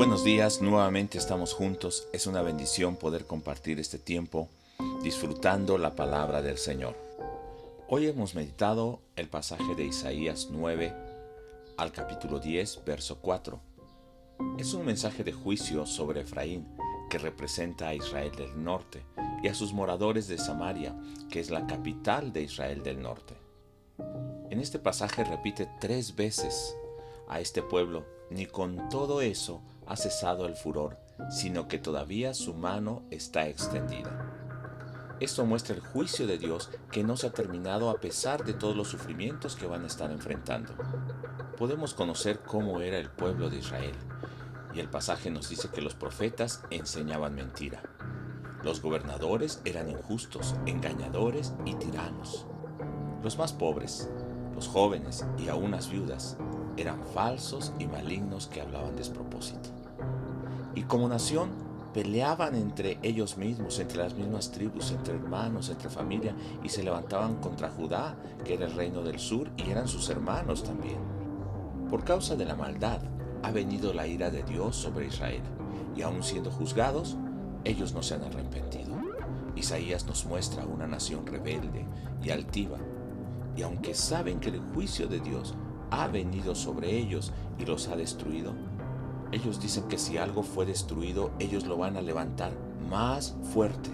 Buenos días, nuevamente estamos juntos. Es una bendición poder compartir este tiempo disfrutando la palabra del Señor. Hoy hemos meditado el pasaje de Isaías 9 al capítulo 10, verso 4. Es un mensaje de juicio sobre Efraín que representa a Israel del norte y a sus moradores de Samaria, que es la capital de Israel del norte. En este pasaje repite tres veces a este pueblo, ni con todo eso ha cesado el furor, sino que todavía su mano está extendida. Esto muestra el juicio de Dios que no se ha terminado a pesar de todos los sufrimientos que van a estar enfrentando. Podemos conocer cómo era el pueblo de Israel, y el pasaje nos dice que los profetas enseñaban mentira. Los gobernadores eran injustos, engañadores y tiranos. Los más pobres, los jóvenes y aún las viudas eran falsos y malignos que hablaban despropósito y como nación peleaban entre ellos mismos, entre las mismas tribus, entre hermanos, entre familia, y se levantaban contra Judá, que era el reino del sur, y eran sus hermanos también. Por causa de la maldad ha venido la ira de Dios sobre Israel, y aun siendo juzgados, ellos no se han arrepentido. Isaías nos muestra una nación rebelde y altiva, y aunque saben que el juicio de Dios ha venido sobre ellos y los ha destruido, ellos dicen que si algo fue destruido, ellos lo van a levantar más fuerte.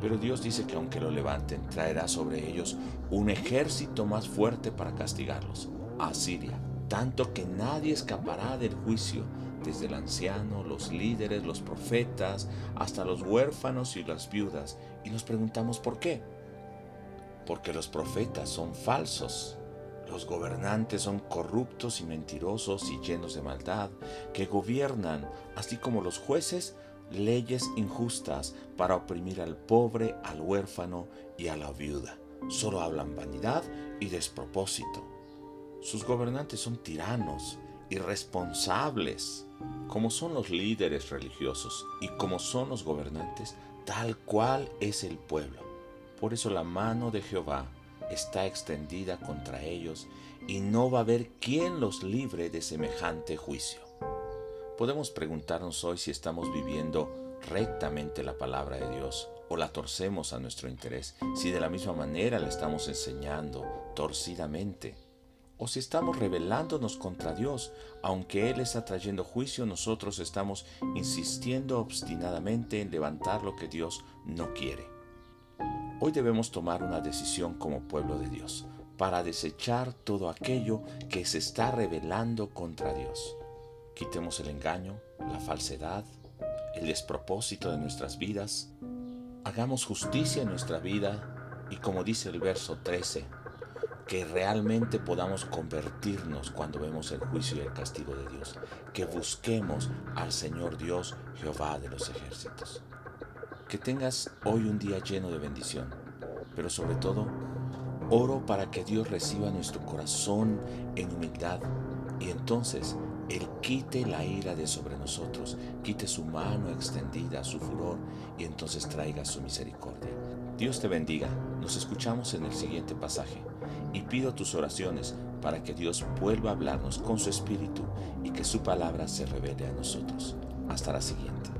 Pero Dios dice que aunque lo levanten, traerá sobre ellos un ejército más fuerte para castigarlos, Asiria, tanto que nadie escapará del juicio, desde el anciano, los líderes, los profetas, hasta los huérfanos y las viudas. Y nos preguntamos por qué. Porque los profetas son falsos los gobernantes son corruptos y mentirosos y llenos de maldad, que gobiernan, así como los jueces, leyes injustas para oprimir al pobre, al huérfano y a la viuda. Solo hablan vanidad y despropósito. Sus gobernantes son tiranos, irresponsables, como son los líderes religiosos y como son los gobernantes, tal cual es el pueblo. Por eso la mano de Jehová está extendida contra ellos y no va a haber quien los libre de semejante juicio. Podemos preguntarnos hoy si estamos viviendo rectamente la palabra de Dios o la torcemos a nuestro interés, si de la misma manera la estamos enseñando torcidamente, o si estamos rebelándonos contra Dios, aunque Él está trayendo juicio, nosotros estamos insistiendo obstinadamente en levantar lo que Dios no quiere. Hoy debemos tomar una decisión como pueblo de Dios para desechar todo aquello que se está rebelando contra Dios. Quitemos el engaño, la falsedad, el despropósito de nuestras vidas. Hagamos justicia en nuestra vida y como dice el verso 13, que realmente podamos convertirnos cuando vemos el juicio y el castigo de Dios, que busquemos al Señor Dios, Jehová de los ejércitos. Que tengas hoy un día lleno de bendición, pero sobre todo, oro para que Dios reciba nuestro corazón en humildad y entonces Él quite la ira de sobre nosotros, quite su mano extendida, su furor y entonces traiga su misericordia. Dios te bendiga, nos escuchamos en el siguiente pasaje y pido tus oraciones para que Dios vuelva a hablarnos con su espíritu y que su palabra se revele a nosotros. Hasta la siguiente.